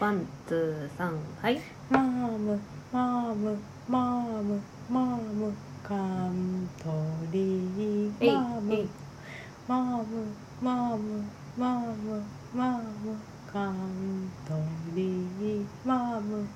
ワンツーサンはい。マームマームマームマームカントリえいーマームマームマームマームマームカントリーマーム